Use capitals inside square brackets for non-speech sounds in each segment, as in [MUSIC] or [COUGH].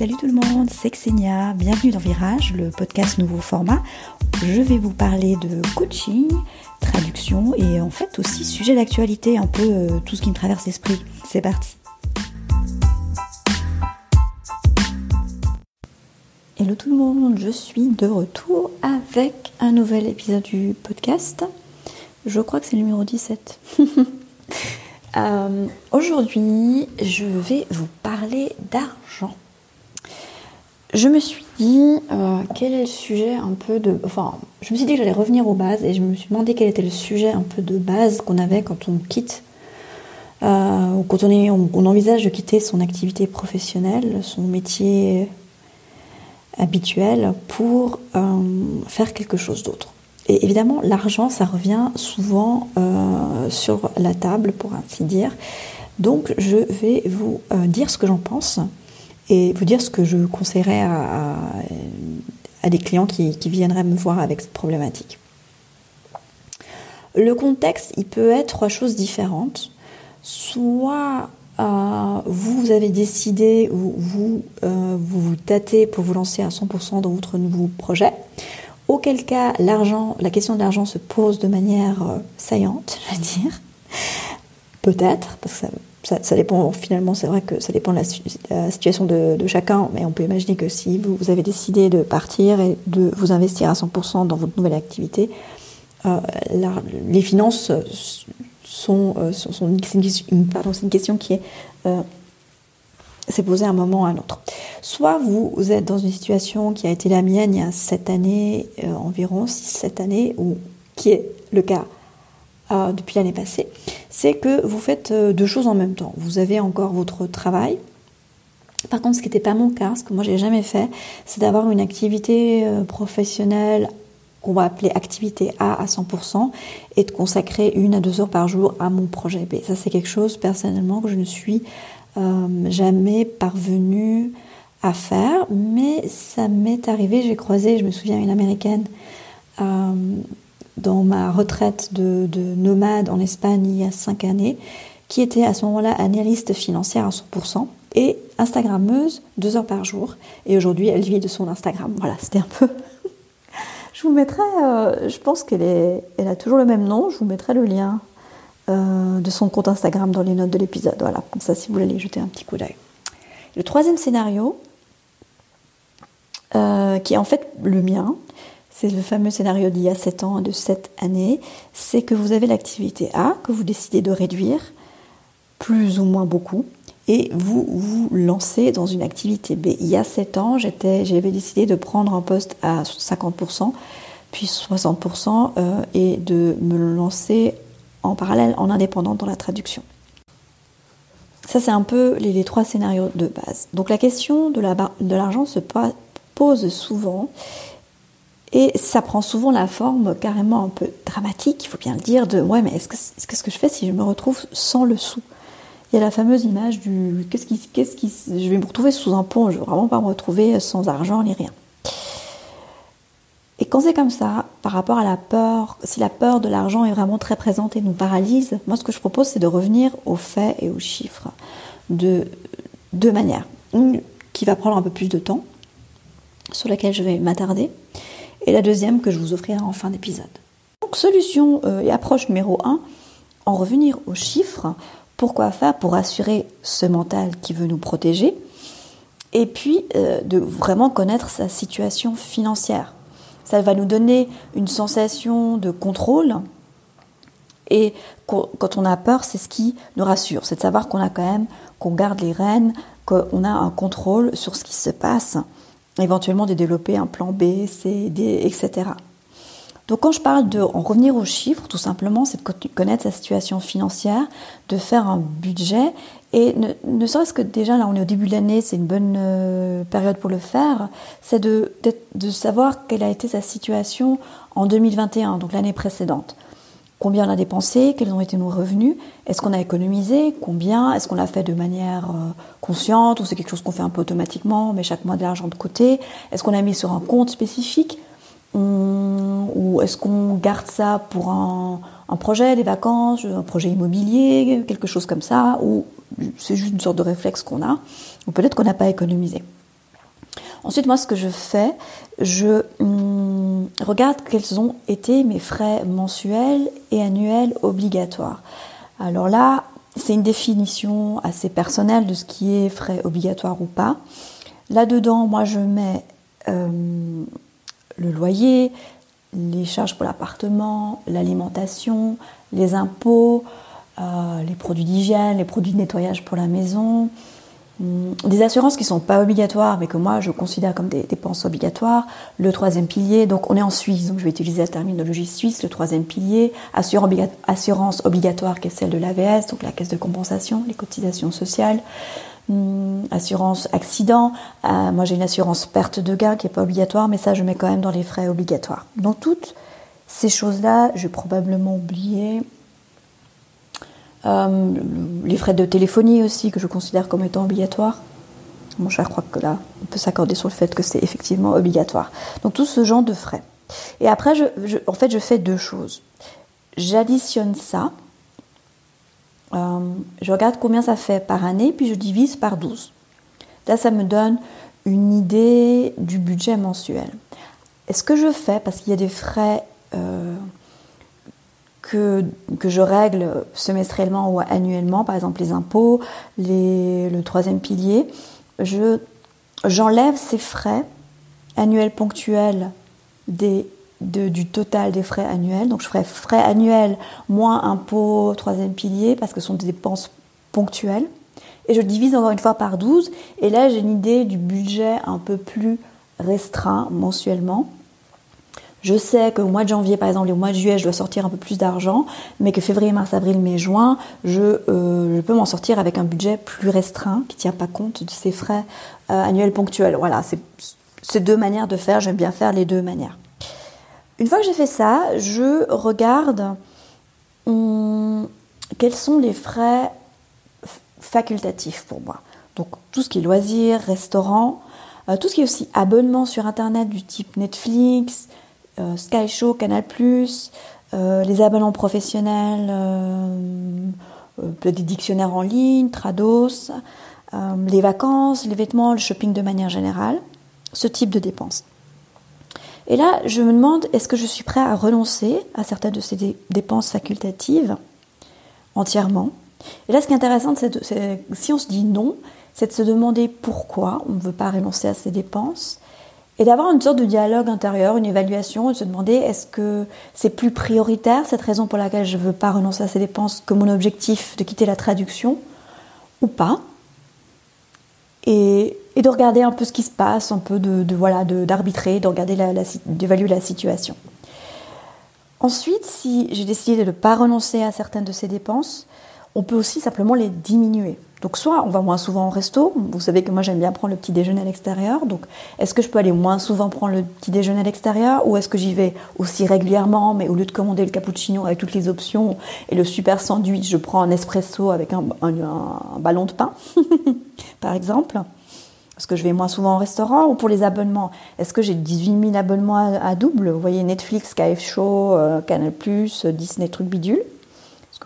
Salut tout le monde, c'est Xenia, bienvenue dans Virage, le podcast nouveau format. Je vais vous parler de coaching, traduction et en fait aussi sujet d'actualité, un peu euh, tout ce qui me traverse l'esprit. C'est parti. Hello tout le monde, je suis de retour avec un nouvel épisode du podcast. Je crois que c'est le numéro 17. [LAUGHS] Euh, aujourd'hui, je vais vous parler d'argent. Je me suis dit euh, quel est le sujet un peu de. Enfin, je me suis dit que j'allais revenir aux bases et je me suis demandé quel était le sujet un peu de base qu'on avait quand on quitte, euh, ou quand on, est, on, envisage de quitter son activité professionnelle, son métier habituel pour faire quelque chose d'autre. Et évidemment, l'argent, ça revient souvent euh, sur la table, pour ainsi dire. Donc, je vais vous euh, dire ce que j'en pense et vous dire ce que je conseillerais à, des clients qui, viendraient me voir avec cette problématique. Le contexte, il peut être trois choses différentes. Soit euh, vous avez décidé, vous, vous, vous vous tâtez pour vous lancer à 100% dans votre nouveau projet, auquel cas l'argent, la question de l'argent se pose de manière euh, saillante, [LAUGHS] je veux dire. Peut-être, parce que ça, dépend, finalement, c'est vrai que ça dépend de la, situation de, chacun, mais on peut imaginer que si vous, avez décidé de partir et de vous investir à 100% dans votre nouvelle activité, euh, les finances sont, euh, une, question qui est s'est posé un moment ou à un autre. Soit vous, êtes dans une situation qui a été la mienne il y a 7 années, euh, environ 6-7 années, ou qui est le cas euh, depuis l'année passée, c'est que vous faites euh, deux choses en même temps. Vous avez encore votre travail. Par contre, ce qui n'était pas mon cas, ce que moi j'ai jamais fait, c'est d'avoir une activité professionnelle qu'on va appeler activité A à 100% et de consacrer une à deux heures par jour à mon projet B. Ça, c'est quelque chose personnellement que je ne suis euh, jamais parvenue à faire, mais ça m'est arrivé, j'ai croisé, je me souviens, une américaine euh, dans ma retraite de, nomade en Espagne il y a cinq années, qui était à ce moment-là analyste financière à 100% et Instagrammeuse deux heures par jour. Et aujourd'hui, elle vit de son Instagram. Voilà, c'était un peu. [LAUGHS] je vous mettrai, euh, je pense qu'elle est, elle a toujours le même nom. Je vous mettrai le lien euh, de son compte Instagram dans les notes de l'épisode. Voilà, comme ça si vous voulez jeter un petit coup d'œil. Le troisième scénario, euh, qui est en fait le mien, c'est le fameux scénario d'il y a 7 ans, de 7 années, c'est que vous avez l'activité A, que vous décidez de réduire, plus ou moins beaucoup, et vous vous lancez dans une activité B. Il y a 7 ans, j'avais décidé de prendre un poste à 50%, puis 60%, euh, et de me lancer en parallèle, en indépendant dans la traduction. Ça, c'est un peu les, trois scénarios de base. Donc la question de l'argent se pose souvent et ça prend souvent la forme carrément un peu dramatique, il faut bien le dire, de ouais, mais est-ce que, est -ce que je fais si je me retrouve sans le sou? Il y a la fameuse image du qu'est-ce qui, qu'est-ce qui, je vais me retrouver sous un pont, je ne vais vraiment pas me retrouver sans argent ni rien. Et quand c'est comme ça, par rapport à la peur, si la peur de l'argent est vraiment très présente et nous paralyse, moi ce que je propose c'est de revenir aux faits et aux chiffres de deux manières. Une qui va prendre un peu plus de temps, sur laquelle je vais m'attarder, et la deuxième que je vous offrirai en fin d'épisode. Donc solution euh, et approche numéro 1, en revenir aux chiffres, pourquoi faire pour assurer ce mental qui veut nous protéger, et puis euh, de vraiment connaître sa situation financière ça va nous donner une sensation de contrôle. Et quand on a peur, c'est ce qui nous rassure, c'est de savoir qu'on a quand même, qu'on garde les rênes, qu'on a un contrôle sur ce qui se passe, éventuellement de développer un plan B, C, D, etc. Donc quand je parle de en revenir aux chiffres, tout simplement, c'est de connaître sa situation financière, de faire un budget et ne, serait-ce que déjà là on est au début de l'année, c'est une bonne euh, période pour le faire, c'est de, de, savoir quelle a été sa situation en 2021, donc l'année précédente. Combien on a dépensé, quels ont été nos revenus, est-ce qu'on a économisé, combien, est-ce qu'on l'a fait de manière euh, consciente ou c'est quelque chose qu'on fait un peu automatiquement, mais chaque mois de l'argent de côté, est-ce qu'on a mis sur un compte spécifique ou est-ce qu'on garde ça pour un, projet, des vacances, un projet immobilier, quelque chose comme ça, ou c'est juste une sorte de réflexe qu'on a, ou peut-être qu'on n'a pas économisé. Ensuite, moi, ce que je fais, je hum, regarde quels ont été mes frais mensuels et annuels obligatoires. Alors là, c'est une définition assez personnelle de ce qui est frais obligatoires ou pas. Là-dedans, moi, je mets euh, le loyer, les charges pour l'appartement, l'alimentation, les impôts, euh, les produits d'hygiène, les produits de nettoyage pour la maison, des assurances qui ne sont pas obligatoires, mais que moi je considère comme des dépenses obligatoires. Le troisième pilier, donc on est en Suisse, donc je vais utiliser la terminologie suisse. Le troisième pilier, assurance obligatoire qui est celle de l'AVS, donc la caisse de compensation, les cotisations sociales. Hum, assurance accident, euh, moi j'ai une assurance perte de gain qui n'est pas obligatoire, mais ça je mets quand même dans les frais obligatoires. Donc toutes ces choses-là, je vais probablement oublier. Euh, les frais de téléphonie aussi, que je considère comme étant obligatoires. Bon, je crois que là, on peut s'accorder sur le fait que c'est effectivement obligatoire. Donc tout ce genre de frais. Et après, en fait, je fais deux choses. J'additionne ça, euh, je regarde combien ça fait par année, puis je divise par 12. Là, ça me donne une idée du budget mensuel. Et ce que je fais, parce qu'il y a des frais euh, que, je règle semestriellement ou annuellement, par exemple les impôts, le troisième pilier, je, j'enlève ces frais annuels ponctuels du total des frais annuels. Donc je ferai frais annuels moins impôts, troisième pilier, parce que ce sont des dépenses ponctuelles. Et je divise encore une fois par 12. Et là, j'ai une idée du budget un peu plus restreint mensuellement. Je sais qu'au mois de janvier, par exemple, et au mois de juillet, je dois sortir un peu plus d'argent, mais que février, mars, avril, mai, juin, je, euh, peux m'en sortir avec un budget plus restreint qui ne tient pas compte de ces frais euh, annuels ponctuels. Voilà, c'est deux manières de faire. J'aime bien faire les deux manières. Une fois que j'ai fait ça, je regarde hum, quels sont les frais facultatifs pour moi. Donc tout ce qui est loisirs, restaurants, euh, tout ce qui est aussi abonnement sur Internet du type Netflix, Sky Show, Canal ⁇ euh, les abonnements professionnels, des dictionnaires en ligne, Trados, les vacances, les vêtements, le shopping de manière générale, ce type de dépenses. Et là, je me demande, est-ce que je suis prêt à renoncer à certaines de ces dépenses facultatives entièrement? Et là, ce qui est intéressant, c'est si on se dit non, c'est de se demander pourquoi on ne veut pas renoncer à ces dépenses et d'avoir une sorte de dialogue intérieur, une évaluation, de se demander est-ce que c'est plus prioritaire cette raison pour laquelle je ne veux pas renoncer à ces dépenses que mon objectif de quitter la traduction ou pas et, de regarder un peu ce qui se passe, un peu de, voilà d'arbitrer, de, regarder d'évaluer la situation. Ensuite, si j'ai décidé de ne pas renoncer à certaines de ces dépenses, on peut aussi simplement les diminuer. Donc soit on va moins souvent au resto, vous savez que moi j'aime bien prendre le petit déjeuner à l'extérieur, donc est-ce que je peux aller moins souvent prendre le petit déjeuner à l'extérieur ou est-ce que j'y vais aussi régulièrement mais au lieu de commander le cappuccino avec toutes les options et le super sandwich, je prends un espresso avec un, ballon de pain [LAUGHS] par exemple? Est-ce que je vais moins souvent au restaurant ou pour les abonnements? Est-ce que j'ai 18 000 abonnements à, double? Vous voyez Netflix, KF Show, euh, Canal+, Disney, truc bidule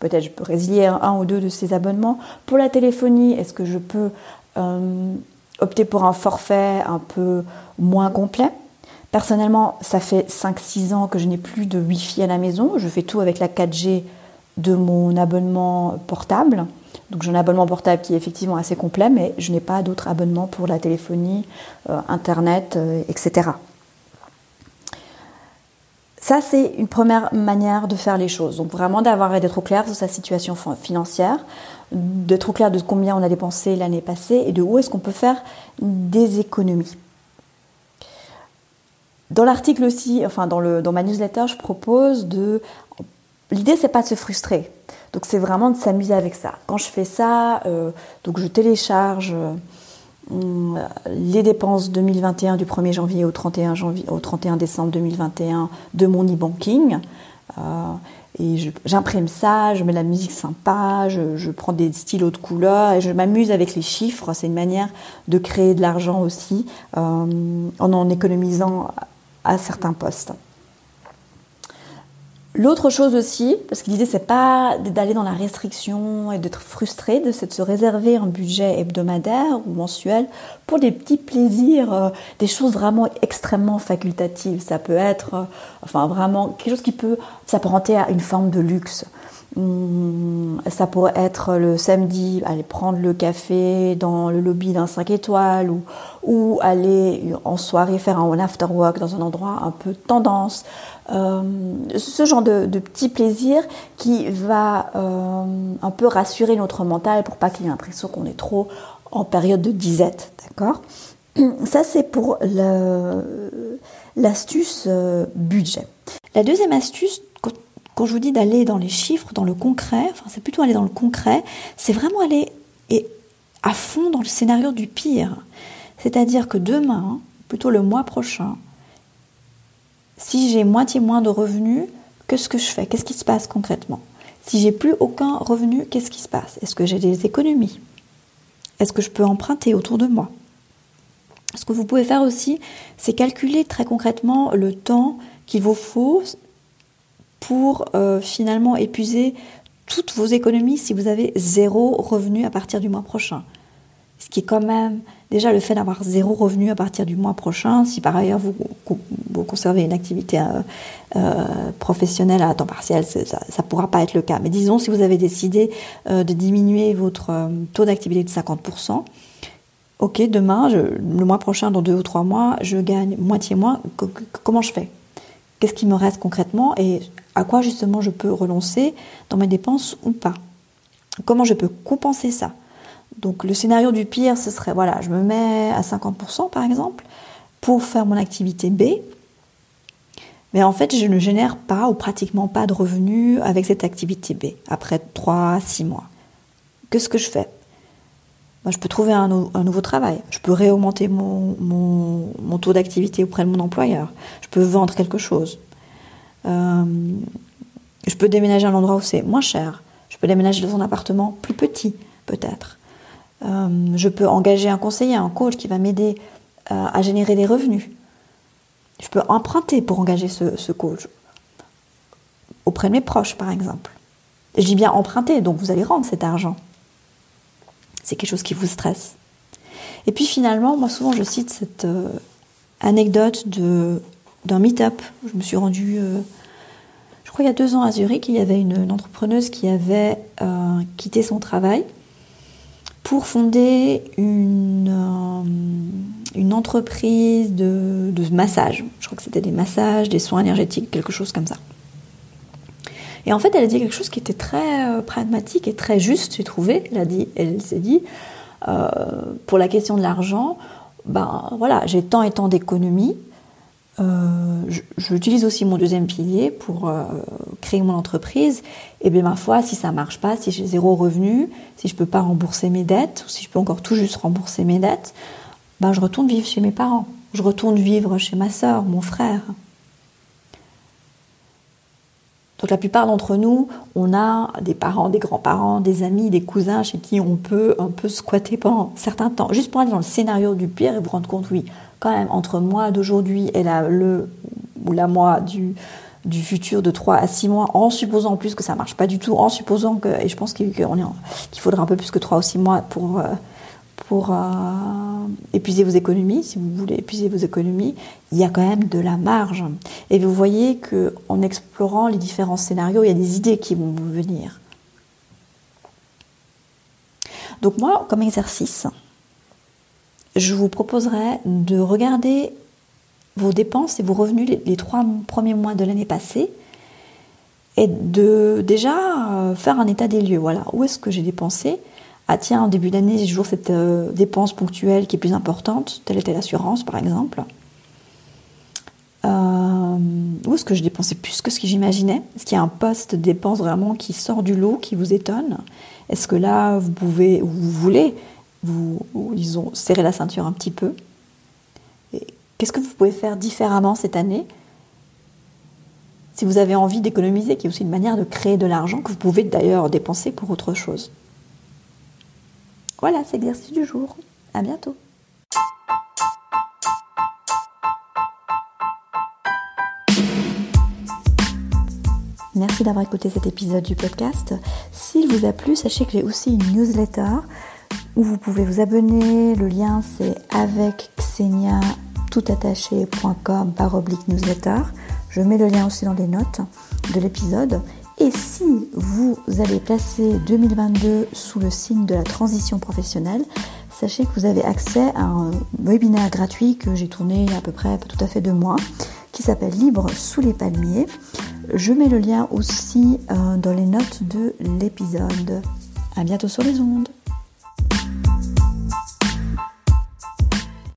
peut-être je peux résilier un, ou deux de ces abonnements. Pour la téléphonie, est-ce que je peux euh, opter pour un forfait un peu moins complet? Personnellement, ça fait 5-6 ans que je n'ai plus de Wi-Fi à la maison. Je fais tout avec la 4G de mon abonnement portable. Donc j'ai un abonnement portable qui est effectivement assez complet, mais je n'ai pas d'autres abonnements pour la téléphonie, euh, Internet, euh, etc. Ça, c'est une première manière de faire les choses. Donc vraiment d'avoir d'être au clair sur sa situation financière, d'être au clair de combien on a dépensé l'année passée et de où est-ce qu'on peut faire des économies. Dans l'article aussi, enfin dans, le, dans ma newsletter, je propose de... L'idée, c'est pas de se frustrer. Donc c'est vraiment de s'amuser avec ça. Quand je fais ça, euh, donc je télécharge euh, les dépenses 2021 du 1er janvier au 31, janvier, au 31 décembre 2021 de mon e-banking. Euh, et j'imprime ça, je mets la musique sympa, je, prends des stylos de couleur et je m'amuse avec les chiffres. C'est une manière de créer de l'argent aussi euh, en en économisant à certains postes. L'autre chose aussi, parce que l'idée c'est pas d'aller dans la restriction et d'être frustré, c'est de se réserver un budget hebdomadaire ou mensuel pour des petits plaisirs, euh, des choses vraiment extrêmement facultatives. Ça peut être, euh, enfin vraiment quelque chose qui peut s'apparenter à une forme de luxe. Hum, ça pourrait être le samedi, aller prendre le café dans le lobby d'un 5 étoiles ou, ou aller en soirée faire un after work dans un endroit un peu tendance. Euh, ce genre de, de, petit plaisir qui va euh, un peu rassurer notre mental pour pas qu'il y ait l'impression qu'on est trop en période de disette, d'accord? Ça c'est pour l'astuce euh, budget. La deuxième astuce, quand je vous dis d'aller dans les chiffres, dans le concret, enfin c'est plutôt aller dans le concret, c'est vraiment aller et à fond dans le scénario du pire. C'est-à-dire que demain, plutôt le mois prochain, si j'ai moitié moins de revenus, qu'est-ce que je fais? Qu'est-ce qui se passe concrètement? Si j'ai plus aucun revenu, qu'est-ce qui se passe? Est-ce que j'ai des économies? Est-ce que je peux emprunter autour de moi? Ce que vous pouvez faire aussi, c'est calculer très concrètement le temps qu'il vous faut pour euh, finalement épuiser toutes vos économies si vous avez zéro revenu à partir du mois prochain. Ce qui est quand même déjà le fait d'avoir zéro revenu à partir du mois prochain, si par ailleurs vous, conservez une activité euh, euh, professionnelle à temps partiel, ça ne pourra pas être le cas. Mais disons, si vous avez décidé de diminuer votre taux d'activité de 50%, ok, demain, le mois prochain, dans deux ou trois mois, je gagne moitié moins, comment je fais? Qu'est-ce qui me reste concrètement? Et à quoi justement je peux renoncer dans mes dépenses ou pas. Comment je peux compenser ça? Donc le scénario du pire, ce serait, voilà, je me mets à 50% par exemple pour faire mon activité B, mais en fait je ne génère pas ou pratiquement pas de revenus avec cette activité B après 3 à 6 mois. Qu'est-ce que je fais? Ben, Je peux trouver un, nouveau travail, je peux réaugmenter mon, mon, taux d'activité auprès de mon employeur, je peux vendre quelque chose, euh, je peux déménager à un endroit où c'est moins cher, je peux déménager dans un appartement plus petit peut-être. Euh, je peux engager un conseiller, un coach qui va m'aider euh, à générer des revenus. Je peux emprunter pour engager ce, coach auprès de mes proches, par exemple. je dis bien emprunter, donc vous allez rendre cet argent. C'est quelque chose qui vous stresse. Et puis finalement, moi souvent je cite cette anecdote d'un meet-up. Je me suis rendue, je crois il y a deux ans à Zurich, il y avait une entrepreneuse qui avait quitté son travail pour fonder une, euh, une entreprise de, de, massage. Je crois que c'était des massages, des soins énergétiques, quelque chose comme ça. Et en fait, elle a dit quelque chose qui était très euh, pragmatique et très juste, j'ai trouvé. Elle elle s'est dit, euh, pour la question de l'argent, ben voilà, j'ai tant et tant d'économies, euh, j'utilise aussi mon deuxième pilier pour euh, créer mon entreprise. Et bien ma foi, si ça marche pas, si j'ai zéro revenu, si je peux pas rembourser mes dettes, ou si je peux encore tout juste rembourser mes dettes, ben je retourne vivre chez mes parents. Je retourne vivre chez ma soeur, mon frère. Donc la plupart d'entre nous, on a des parents, des grands-parents, des amis, des cousins chez qui on peut un peu squatter pendant certains temps, juste pour aller dans le scénario du pire et vous rendre compte, oui, quand même, entre moi d'aujourd'hui et la, le ou la moi du, du futur de 3 à 6 mois, en supposant en plus que ça marche pas du tout, en supposant que, et je pense qu'il faudra un peu plus que 3 ou 6 mois pour, euh, pour euh, épuiser vos économies, si vous voulez épuiser vos économies, il y a quand même de la marge. Et vous voyez que en explorant les différents scénarios, il y a des idées qui vont vous venir. Donc moi, comme exercice, je vous proposerai de regarder vos dépenses et vos revenus les, trois premiers mois de l'année passée et de déjà euh, faire un état des lieux. Voilà, où est-ce que j'ai dépensé? Ah tiens, en début d'année, j'ai toujours cette euh, dépense ponctuelle qui est plus importante, telle et telle assurance par exemple. Euh, où est-ce que je dépensais plus que ce que j'imaginais? Est-ce qu'il y a un poste dépense vraiment qui sort du lot, qui vous étonne? Est-ce que là, vous pouvez, ou vous voulez vous, disons, serrez la ceinture un petit peu. Qu'est-ce que vous pouvez faire différemment cette année Si vous avez envie d'économiser, qui est aussi une manière de créer de l'argent que vous pouvez d'ailleurs dépenser pour autre chose? Voilà, c'est l'exercice du jour. À bientôt. Merci d'avoir écouté cet épisode du podcast. S'il vous a plu, sachez que j'ai aussi une newsletter où vous pouvez vous abonner. Le lien c'est avec Xenia toutattaché.com par oblique newsletter. Je mets le lien aussi dans les notes de l'épisode. Et si vous allez placer 2022 sous le signe de la transition professionnelle, sachez que vous avez accès à un webinaire gratuit que j'ai tourné à peu près tout à fait deux mois, qui s'appelle Libre sous les palmiers. Je mets le lien aussi euh, dans les notes de l'épisode. À bientôt sur les ondes.